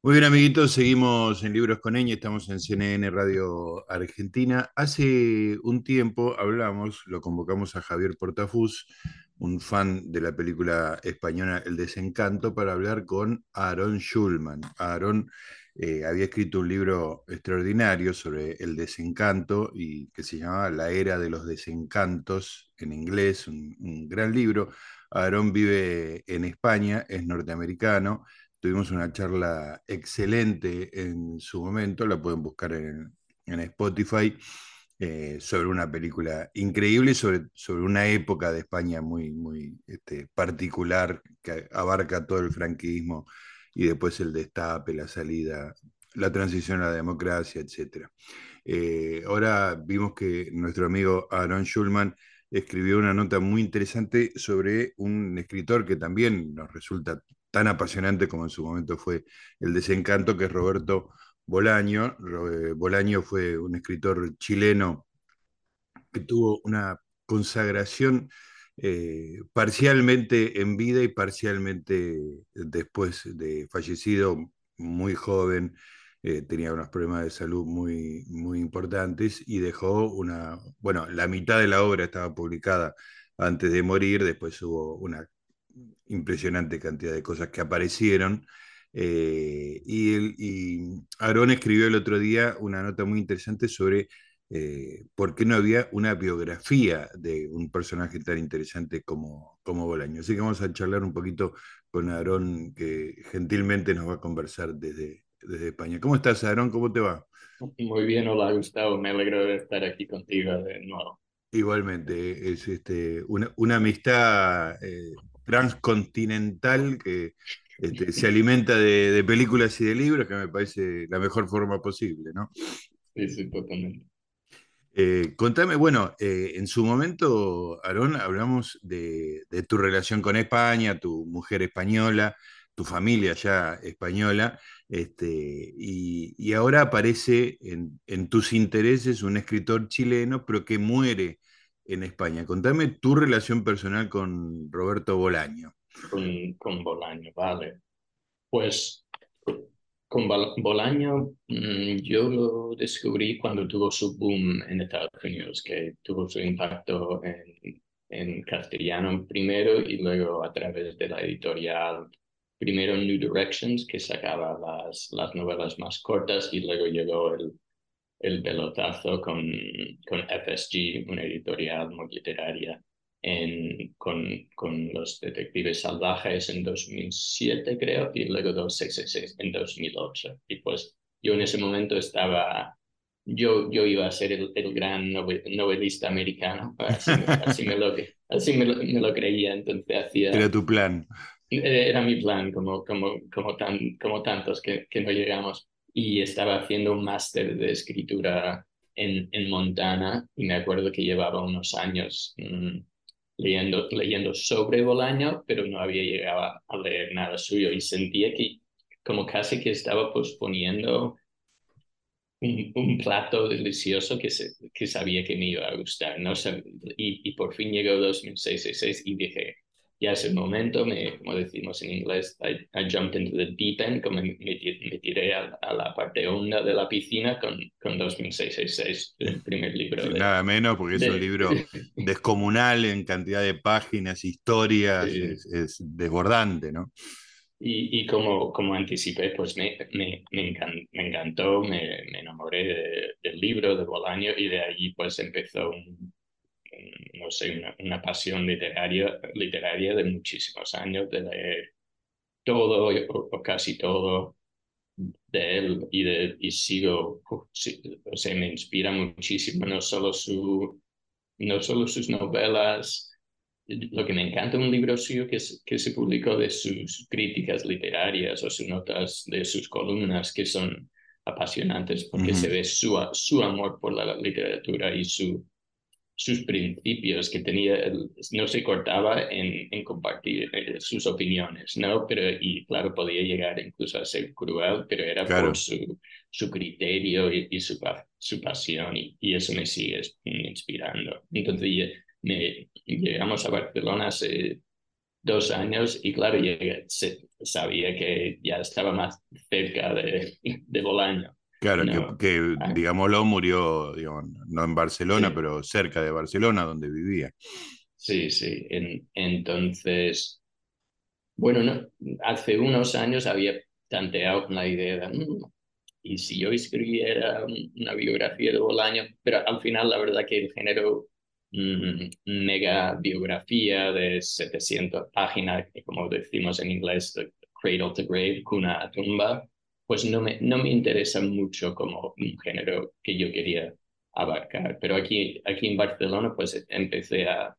Muy bien, amiguitos, seguimos en Libros con Ñ, estamos en CNN Radio Argentina. Hace un tiempo hablamos, lo convocamos a Javier Portafus, un fan de la película española El Desencanto, para hablar con Aaron Schulman. Aaron eh, había escrito un libro extraordinario sobre el desencanto y que se llamaba La Era de los Desencantos en inglés, un, un gran libro. Aaron vive en España, es norteamericano Tuvimos una charla excelente en su momento, la pueden buscar en, Spotify, eh, sobre una película increíble, sobre, sobre una época de España muy, muy este, particular que abarca todo el franquismo y después el destape, la salida, la transición a la democracia, etc. Eh, ahora vimos que nuestro amigo Aaron Schulman escribió una nota muy interesante sobre un escritor que también nos resulta tan apasionante como en su momento fue El desencanto, que es Roberto Bolaño. Eh, Bolaño fue un escritor chileno que tuvo una consagración eh, parcialmente en vida y parcialmente después de fallecido, muy joven, eh, tenía unos problemas de salud muy, muy importantes y dejó una, bueno, la mitad de la obra estaba publicada antes de morir, después hubo una impresionante cantidad de cosas que aparecieron. Eh, y, el, y Aarón escribió el otro día una nota muy interesante sobre eh, por qué no había una biografía de un personaje tan interesante como, como Bolaño. Así que vamos a charlar un poquito con Aarón, que gentilmente nos va a conversar desde, desde España. ¿Cómo estás, Aarón? ¿Cómo te va? Muy bien, hola Gustavo, me alegro de estar aquí contigo de nuevo. Igualmente, es este, una, una amistad eh, transcontinental que este, se alimenta de, de, películas y de libros, que me parece la mejor forma posible, ¿no? Sí, sí, totalmente. Eh, contame, bueno, eh, en su momento, Aarón, hablamos de, de, tu relación con España, tu mujer española, tu familia ya española, este, y, y, ahora aparece en, en, tus intereses un escritor chileno, pero que muere en España. Contame tu relación personal con Roberto Bolaño. Con, Bolaño, vale. Pues con Bolaño mm, yo lo descubrí cuando tuvo su boom en Estados Unidos, que tuvo su impacto en, castellano primero y luego a través de la editorial, primero New Directions, que sacaba las novelas más cortas y luego llegó el el pelotazo con, con FSG, una editorial muy literaria, en, con, con Los Detectives Salvajes en 2007, creo, y luego 266 en 2008. Y pues yo en ese momento estaba, yo, yo iba a ser el, el gran novelista americano, así, así, me, lo, así me, lo, me lo creía, entonces hacía... Era tu plan. Era mi plan, como, como, como, tan, como tantos que, que no llegamos y estaba haciendo un máster de escritura en, en, Montana y me acuerdo que llevaba unos años mmm, leyendo, leyendo sobre Bolaño, pero no había llegado a leer nada suyo y sentía que como casi que estaba posponiendo un, un plato delicioso que, se, que sabía que me iba a gustar. ¿no? Y, y por fin llegó 2006 y dije, ya es el momento, me, como decimos en inglés, I, I jumped into the deep end, como me, me tiré a, a, la parte honda de la piscina con, con 2666, el primer libro. Sí, de, nada menos, porque es de, un libro descomunal en cantidad de páginas, historias, Sí. es, es desbordante, ¿no? Y, y como, como anticipé, pues me, me, me, encan, me encantó, me, me enamoré de, del libro de Bolaño y de allí pues empezó un, no sé, una, una, pasión literaria, literaria de muchísimos años, de leer todo o, o casi todo de él y, de, y sigo, sí, o sea, me inspira muchísimo, no solo, su, no solo sus novelas, lo que me encanta un libro suyo que, que se publicó de sus críticas literarias o sus notas de sus columnas que son apasionantes porque uh -huh. se ve su, su amor por la literatura y su sus principios que tenía, no se cortaba en, en compartir eh, sus opiniones, ¿no? Pero, y claro, podía llegar incluso a ser cruel, pero era claro. por su, su criterio y, y su, su pasión, y, y, eso me sigue inspirando. Entonces, me, llegamos a Barcelona hace dos años y claro, llegué, sabía que ya estaba más cerca de, de Bolaño. Claro, que, ah. digámoslo, murió, no en Barcelona, pero cerca de Barcelona, donde vivía. Sí, sí. entonces, bueno, no, hace unos años había tanteado la idea de, mm, y si yo escribiera una biografía de Bolaño, pero al final la verdad que el género mm, mega biografía de 700 páginas, como decimos en inglés, cradle to grave, cuna a tumba, pues no me, no me interesa mucho como un género que yo quería abarcar. Pero aquí, aquí en Barcelona pues empecé a,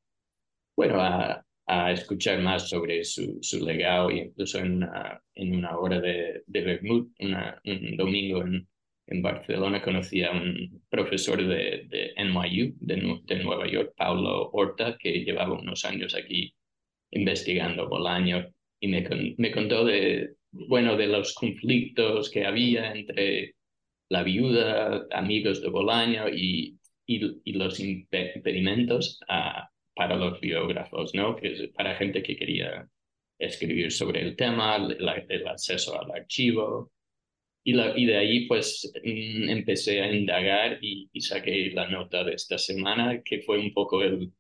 bueno, a, a escuchar más sobre su, su legado y incluso en una, en una hora de, de un domingo en, en Barcelona, conocí a un profesor de, de NYU, de, de, Nueva York, Paulo Horta, que llevaba unos años aquí investigando Bolaño y me, me contó de, bueno, de los conflictos que había entre la viuda, amigos de Bolaño y, y, los impedimentos a, para los biógrafos, ¿no? Que para gente que quería escribir sobre el tema, el acceso al archivo. Y, la, y de ahí pues mm, empecé a indagar y, saqué la nota de esta semana, que fue un poco el,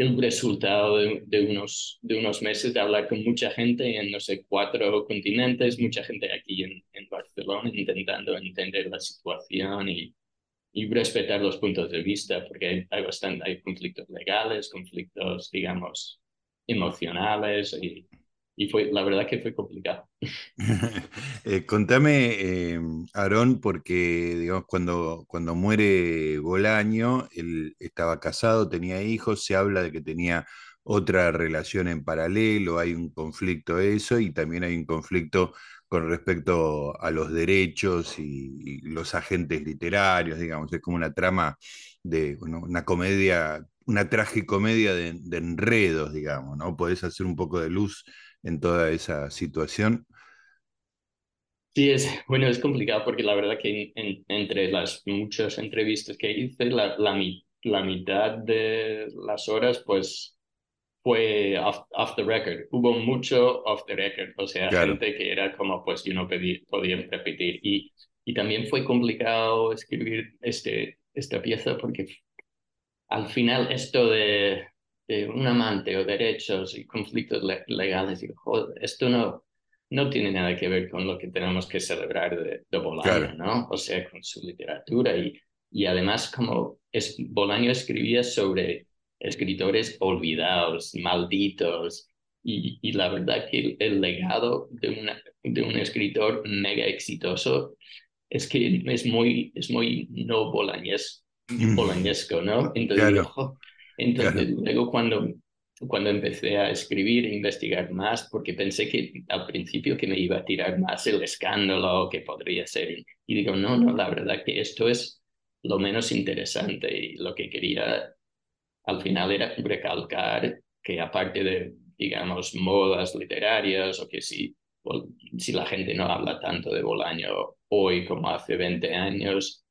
el resultado de, unos, de unos meses de hablar con mucha gente en, no sé, cuatro continentes, mucha gente aquí en, en Barcelona intentando entender la situación y, y respetar los puntos de vista, porque hay, hay, bastante, hay conflictos legales, conflictos, digamos, emocionales, y, y fue, la verdad que fue complicado. eh, contame, eh, Aarón, porque digamos, cuando, cuando muere Bolaño, él estaba casado, tenía hijos, se habla de que tenía otra relación en paralelo, hay un conflicto eso, y también hay un conflicto con respecto a los derechos y, los agentes literarios, digamos, es como una trama de una comedia, una tragicomedia de, de enredos, digamos, ¿no? Podés hacer un poco de luz en toda esa situación. Sí, es, bueno, es complicado porque la verdad que entre las muchas entrevistas que hice, la, la, la mitad de las horas, pues fue off, the record. Hubo mucho off the record, o sea, gente que era como, pues yo no pedí, podía repetir. Y, y también fue complicado escribir este, esta pieza porque al final esto de, de un amante o derechos y conflictos legales, digo, joder, esto no, no tiene nada que ver con lo que tenemos que celebrar de, de Bolaño, ¿no? O sea, con su literatura y, y además como es, Bolaño escribía sobre escritores olvidados, malditos. Y, y la verdad que el, legado de, una, de un escritor mega exitoso es que es muy, es muy no bolañes, mm. bolañesco, ¿no? Entonces, entonces luego cuando, cuando empecé a escribir e investigar más, porque pensé que al principio que me iba a tirar más el escándalo que podría ser, y digo, no, no, la verdad que esto es lo menos interesante y lo que quería al final era recalcar que aparte de, digamos, modas literarias o que si, si la gente no habla tanto de Bolaño hoy como hace 20 años,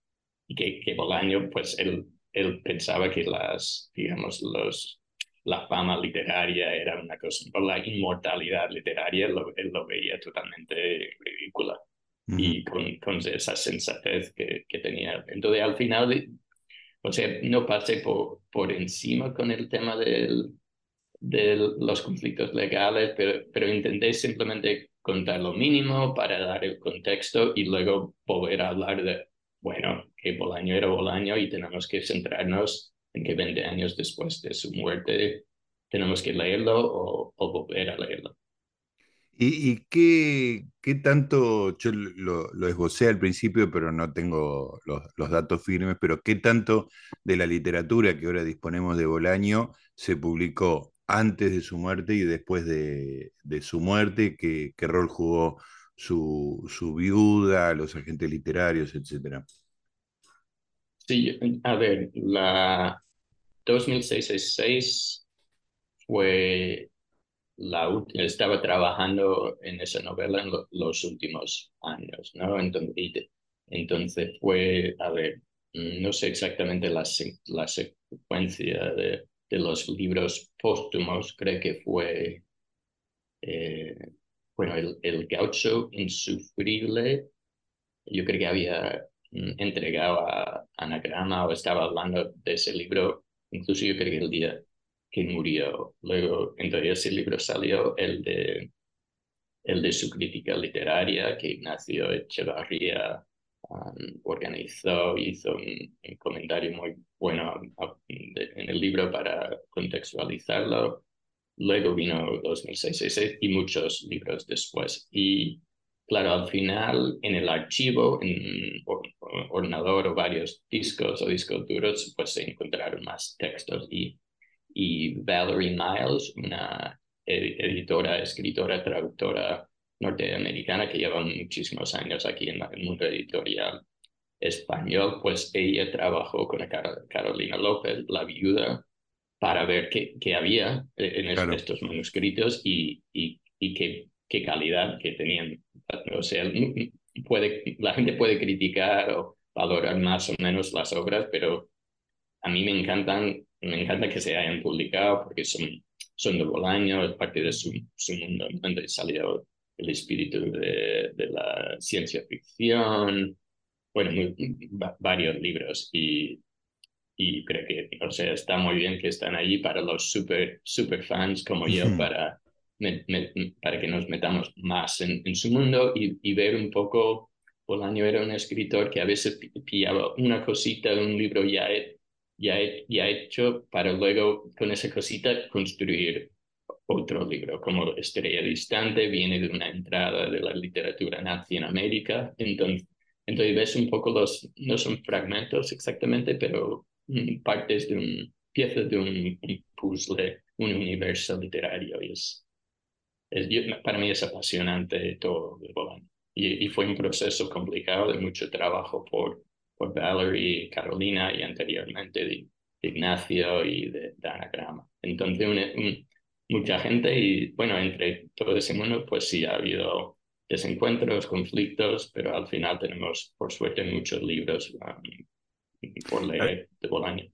y que, que Bolaño, pues él, él pensaba que las, digamos, los, la fama literaria era una cosa, por la inmortalidad literaria, él lo veía totalmente ridícula. Y con, con, esa sensatez que, que tenía. Entonces, al final, o sea, no pasé por, por encima con el tema del, de los conflictos legales, pero, pero intenté simplemente contar lo mínimo para dar el contexto y luego a hablar de, bueno, que Bolaño era Bolaño y tenemos que centrarnos en que 20 años después de su muerte tenemos que leerlo o, o volver a leerlo. ¿Y, qué, qué, tanto, yo lo, lo, esbocé al principio, pero no tengo los, los, datos firmes, pero qué tanto de la literatura que ahora disponemos de Bolaño se publicó antes de su muerte y después de, de su muerte? ¿Qué, ¿Qué, rol jugó su, su viuda, los agentes literarios, etcétera? Sí, a ver, la 2006 fue la, estaba trabajando en esa novela en los últimos años, ¿no? Entonces, fue, a ver, no sé exactamente la, secuencia de, de, los libros póstumos, creo que fue bueno, el, el gaucho insufrible, yo creo que había mm, entregado a Anagrama o estaba hablando de ese libro, incluso yo creo que el día que murió. Luego, entonces ese libro salió, el de, el de su crítica literaria, que Ignacio Echevarría um, organizó, hizo un, comentario muy bueno en el libro para contextualizarlo. Luego vino 2006 y muchos libros después. Y claro, al final en el archivo, en ordenador o varios discos o discos duros, pues se encontraron más textos y y Valerie Miles, una editora, escritora, traductora norteamericana que lleva muchísimos años aquí en el mundo editorial español, pues ella trabajó con Carolina López, la viuda, para ver qué, qué había en estos manuscritos y, y, y qué, qué, calidad que tenían. O sea, puede, la gente puede criticar o valorar más o menos las obras, pero a mí me encantan me encanta que se hayan publicado porque son, son de Bolaño, es parte de su, su mundo, donde salió el espíritu de, de la ciencia ficción, bueno, varios libros y, y creo que, o sea, está muy bien que están allí para los super, super fans como yo, para, para que nos metamos más en, en su mundo y, y, ver un poco, Bolaño era un escritor que a veces pillaba una cosita de un libro ya ya, ya hecho para luego con esa cosita construir otro libro, como Estrella Distante, viene de una entrada de la literatura nazi en América, entonces, entonces ves un poco los, no son fragmentos exactamente, pero partes de un, piezas de un, puzzle, un universo literario, y es, es, para mí es apasionante todo de Y, y fue un proceso complicado de mucho trabajo por por Valerie, Carolina y anteriormente de, Ignacio y de, Anagrama. Entonces, mucha gente y bueno, entre todo ese mundo, pues sí ha habido desencuentros, conflictos, pero al final tenemos, por suerte, muchos libros um, por leer de Bolaño.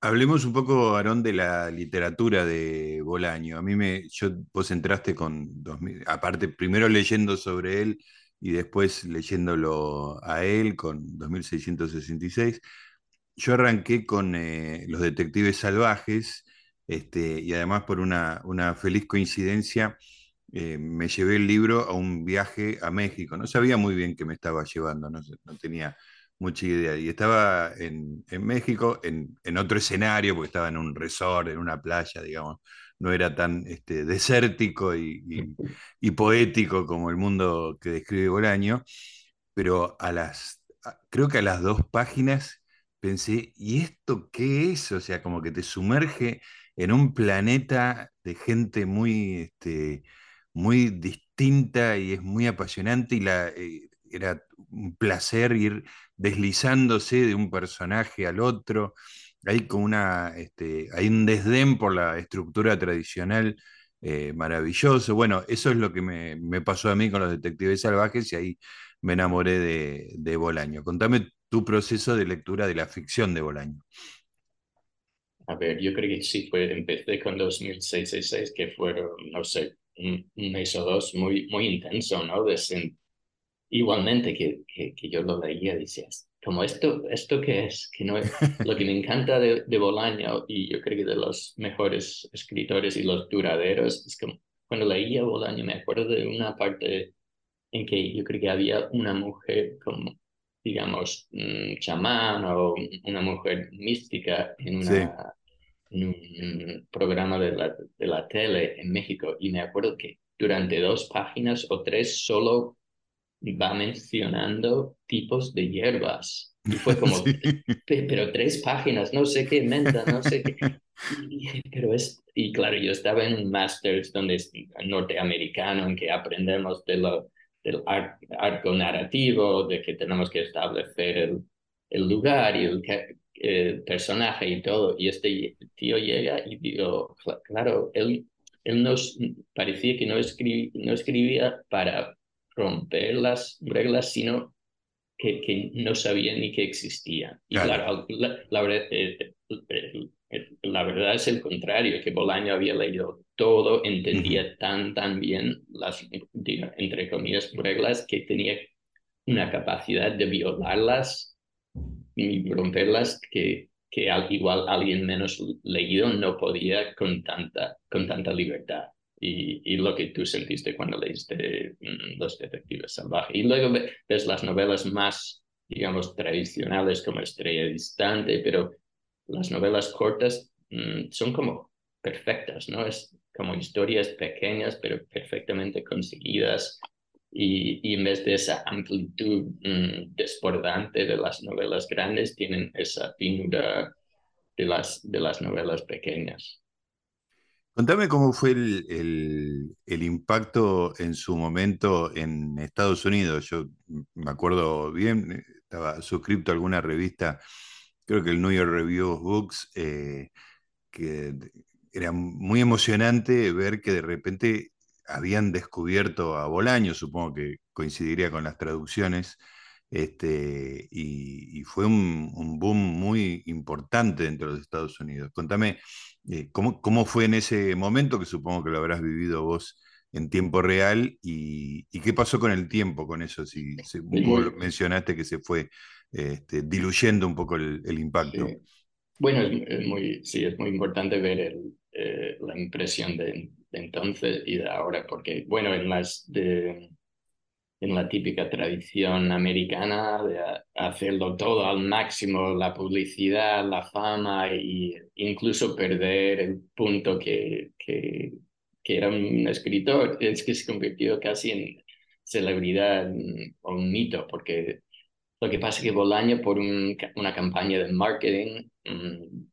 Hablemos un poco, Aarón, de la literatura de Bolaño. A mí me, yo, vos entraste con, aparte, primero leyendo sobre él y después leyéndolo a él con 2666. Yo arranqué con eh, Los Detectives Salvajes este, y además por una, una feliz coincidencia eh, me llevé el libro a un viaje a México. No sabía muy bien qué me estaba llevando, no, no tenía mucha idea. Y estaba en, en México, en, en, otro escenario, porque estaba en un resort, en una playa, digamos, no era tan este, desértico y, poético como el mundo que describe Bolaño, pero a las, creo que a las dos páginas pensé, ¿y esto qué es? O sea, como que te sumerge en un planeta de gente muy, este, muy distinta y es muy apasionante y la, eh, era un placer ir deslizándose de un personaje al otro hay como una, este, hay un desdén por la estructura tradicional eh, maravilloso. Bueno, eso es lo que me, pasó a mí con los detectives salvajes y ahí me enamoré de, Bolaño. Contame tu proceso de lectura de la ficción de Bolaño. A ver, yo creo que sí, fue, empecé con 2006 que fueron, no sé, un, mes o dos muy, muy intenso, ¿no? De, igualmente que, que, que, yo lo leía, decías, como esto, esto que es, que no es, lo que me encanta de, de, Bolaño y yo creo que de los mejores escritores y los duraderos, es como cuando leía Bolaño me acuerdo de una parte en que yo creo que había una mujer como, digamos, un chamán o una mujer mística en, una, en un programa de la, de la tele en México y me acuerdo que durante dos páginas o tres solo va mencionando tipos de hierbas. Y fue como, pero tres páginas, no sé qué menta, no sé qué. Y, pero es, y claro, yo estaba en un máster donde es norteamericano en que aprendemos de lo, del arco narrativo, de que tenemos que establecer el, el lugar y el, personaje y todo. Y este tío llega y digo, claro, él, él nos parecía que no, no escribía para romper las reglas, sino que, que no sabían ni que existían. Y claro, la, verdad, eh, eh, la verdad es el contrario, que Bolaño había leído todo, entendía tan, tan bien las, entre comillas, reglas que tenía una capacidad de violarlas y romperlas que, que al igual alguien menos leído no podía con tanta, con tanta libertad. Y, y, lo que tú sentiste cuando leíste mm, Los Detectives Salvajes. Y luego ves las novelas más, digamos, tradicionales como Estrella Distante, pero las novelas cortas mm, son como perfectas, ¿no? Es como historias pequeñas pero perfectamente conseguidas y, y en vez de esa amplitud mm, desbordante de las novelas grandes, tienen esa finura de las, de las novelas pequeñas. Contame cómo fue el, el, impacto en su momento en Estados Unidos. Yo me acuerdo bien, estaba suscrito a alguna revista creo que el New York Review of Books, eh, que era muy emocionante ver que de repente habían descubierto a Bolaño, supongo que coincidiría con las traducciones, este, y, fue un, boom muy importante dentro de los Estados Unidos. Contame, eh, ¿cómo, ¿cómo, fue en ese momento, que supongo que lo habrás vivido vos en tiempo real, y, qué pasó con el tiempo con eso? Si, si mencionaste que se fue este, diluyendo un poco el, impacto. Bueno, es, muy, sí, es muy importante ver el, eh, la impresión de, entonces y de ahora, porque, bueno, en, las de, en la típica tradición americana de hacerlo todo al máximo, la publicidad, la fama e incluso perder el punto que, que, que era un escritor, es que se convirtió casi en celebridad o un mito, porque lo que pasa es que Bolaño, por una campaña de marketing mm,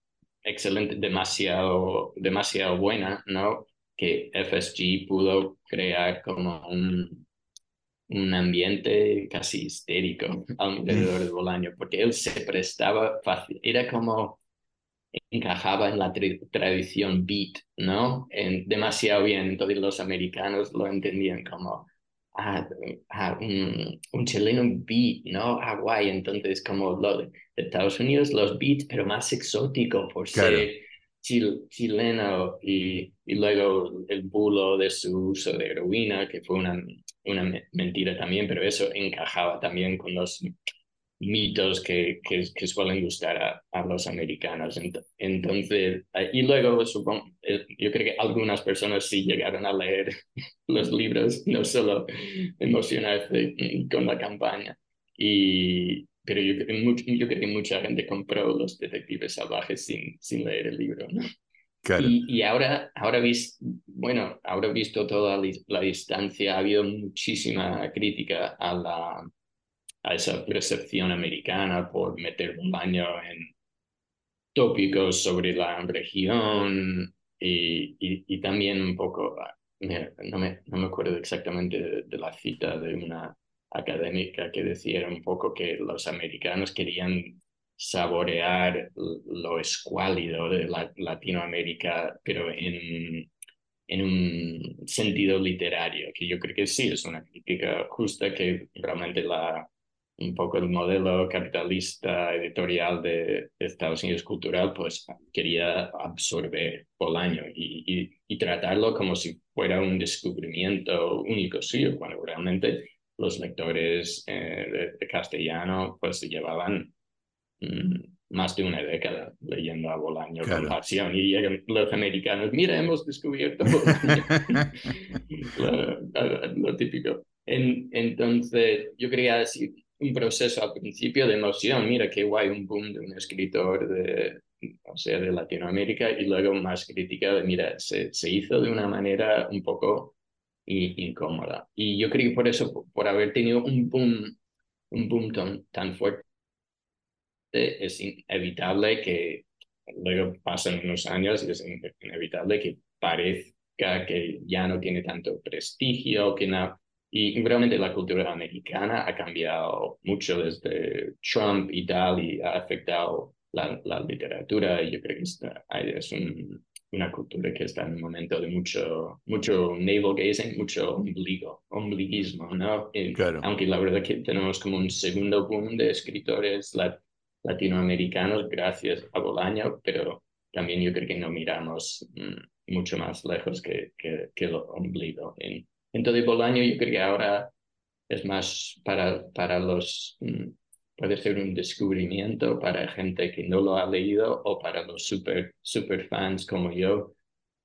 excelente, demasiado, demasiado buena, ¿no? Que FSG pudo crear como un, un ambiente casi histérico alrededor de Bolaño, porque él se prestaba fácil, era como encajaba en la tradición beat, ¿no? En, demasiado bien, entonces los americanos lo entendían como a, un, un, chileno beat, ¿no? Hawaii, entonces como lo de Estados Unidos, los beats, pero más exótico por ser chileno y, y, luego el bulo de su uso de heroína, que fue una, una mentira también, pero eso encajaba también con los mitos que, que, suelen gustar a, a, los americanos. Entonces, y luego supongo, eh, yo creo que algunas personas sí llegaron a leer los libros, no solo emocionarse con la campaña. Y, pero yo, yo creo que mucha gente compró Los Detectives Salvajes sin, sin leer el libro, ¿no? Claro. Y, y, ahora, ahora vis, bueno, ahora visto toda la distancia, ha habido muchísima crítica a la, a esa percepción americana por meter un baño en tópicos sobre la región y, y, también un poco, ah, no me, no me acuerdo exactamente de, la cita de una académica que decía un poco que los americanos querían saborear lo escuálido de la, Latinoamérica, pero en, en un sentido literario, que yo creo que sí es una crítica justa que realmente la, un poco el modelo capitalista editorial de, Estados Unidos cultural, pues quería absorber Bolaño y, y, tratarlo como si fuera un descubrimiento único suyo, cuando realmente los lectores eh, de, castellano pues llevaban mm, más de una década leyendo a Bolaño con pasión. Y llegan los americanos, mira, hemos descubierto lo, típico. En, entonces, yo quería decir, un proceso al principio de emoción, mira qué guay, un boom de un escritor de, o sea, de Latinoamérica y luego más crítica de, mira, se, se hizo de una manera un poco incómoda. Y yo creo que por eso, por, haber tenido un boom, un boom tan, tan fuerte, es inevitable que luego pasen unos años y es inevitable que parezca que ya no tiene tanto prestigio, que no, y realmente la cultura americana ha cambiado mucho desde Trump y tal, y ha afectado la, la literatura. Y yo creo que está, es una cultura que está en un momento de mucho, mucho navel gazing, mucho ombligo, ombliguismo, ¿no? Aunque la verdad que tenemos como un segundo boom de escritores latinoamericanos gracias a Bolaño, pero también yo creo que no miramos mm, mucho más lejos que, que, que lo ombligo. En, entonces, Bolaño yo creo que ahora es más para, para los, mm, puede ser un descubrimiento para gente que no lo ha leído o para los super, super fans como yo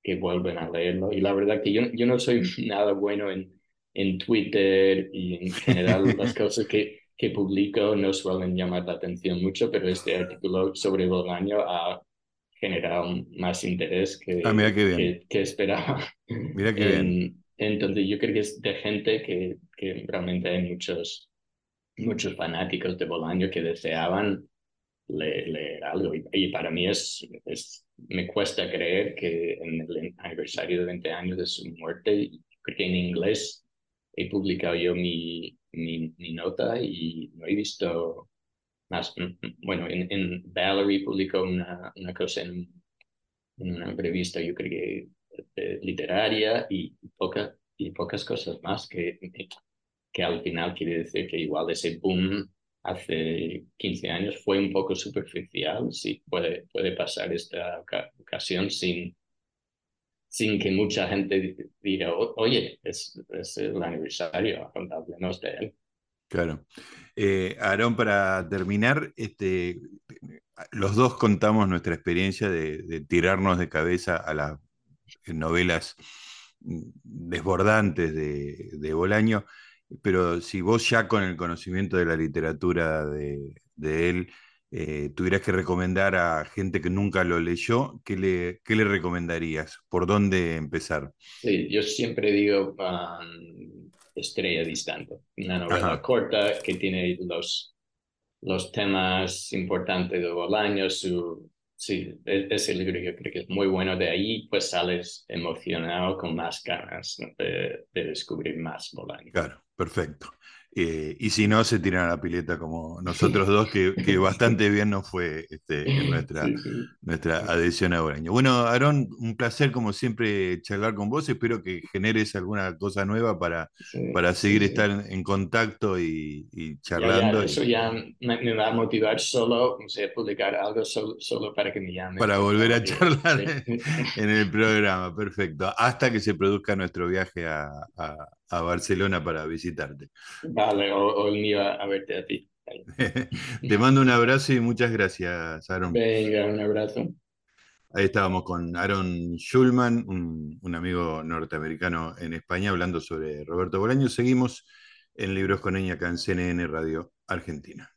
que vuelven a leerlo. Y la verdad que yo, yo no soy nada bueno en, en Twitter y en general las cosas que, que publico no suelen llamar la atención mucho, pero este artículo sobre Bolaño ha generado más interés que, ah, que, que, esperaba. Mira qué bien. Entonces yo creo que es de gente que, que realmente hay muchos, muchos fanáticos de Bolaño que deseaban leer, algo. Y, para mí es, es, me cuesta creer que en el aniversario de 20 años de su muerte, creo que en inglés he publicado yo mi, mi, mi nota y no he visto más. Mm, mm, bueno, en, en Valerie publicó una, una cosa en, en, una revista, yo creo que eh, literaria y, poca, y pocas cosas más que, que al final quiere decir que igual ese boom hace 15 años fue un poco superficial, sí, puede, puede pasar esta ocasión sin, sin que mucha gente diga, oye, es, es el aniversario, hablemos de él. Claro. Eh, Aarón, para terminar, este, los dos contamos nuestra experiencia de, tirarnos de cabeza a las novelas desbordantes de, de, Bolaño, pero si vos ya con el conocimiento de la literatura de, de él eh, tuvieras que recomendar a gente que nunca lo leyó, ¿qué le, qué le recomendarías? ¿Por dónde empezar? Sí, yo siempre digo um, Estrella Distante, una novela corta que tiene los, los temas importantes de Bolaño, su, sí, e, ese libro yo creo que es muy bueno. De ahí pues sales emocionado con más ganas de, de, descubrir más Bolaño. Claro, perfecto. Eh, y si no, se tiran a la pileta como nosotros dos, que, que bastante bien nos fue este, nuestra, nuestra adhesión a Boraño. Bueno, Aarón, un placer como siempre charlar con vos. Espero que generes alguna cosa nueva para, para seguir estar en contacto y, charlando. eso ya me, va a motivar solo, o sea, publicar algo solo, solo para que me llamen. Para volver a charlar en, el programa, perfecto. Hasta que se produzca nuestro viaje a, a Barcelona para visitarte. Vale, o, mío a, verte a ti. Te mando un abrazo y muchas gracias, Aaron. Venga, un abrazo. Ahí estábamos con Aaron Schulman, un, un, amigo norteamericano en España, hablando sobre Roberto Bolaño. Seguimos en Libros con Eña acá en CNN Radio Argentina.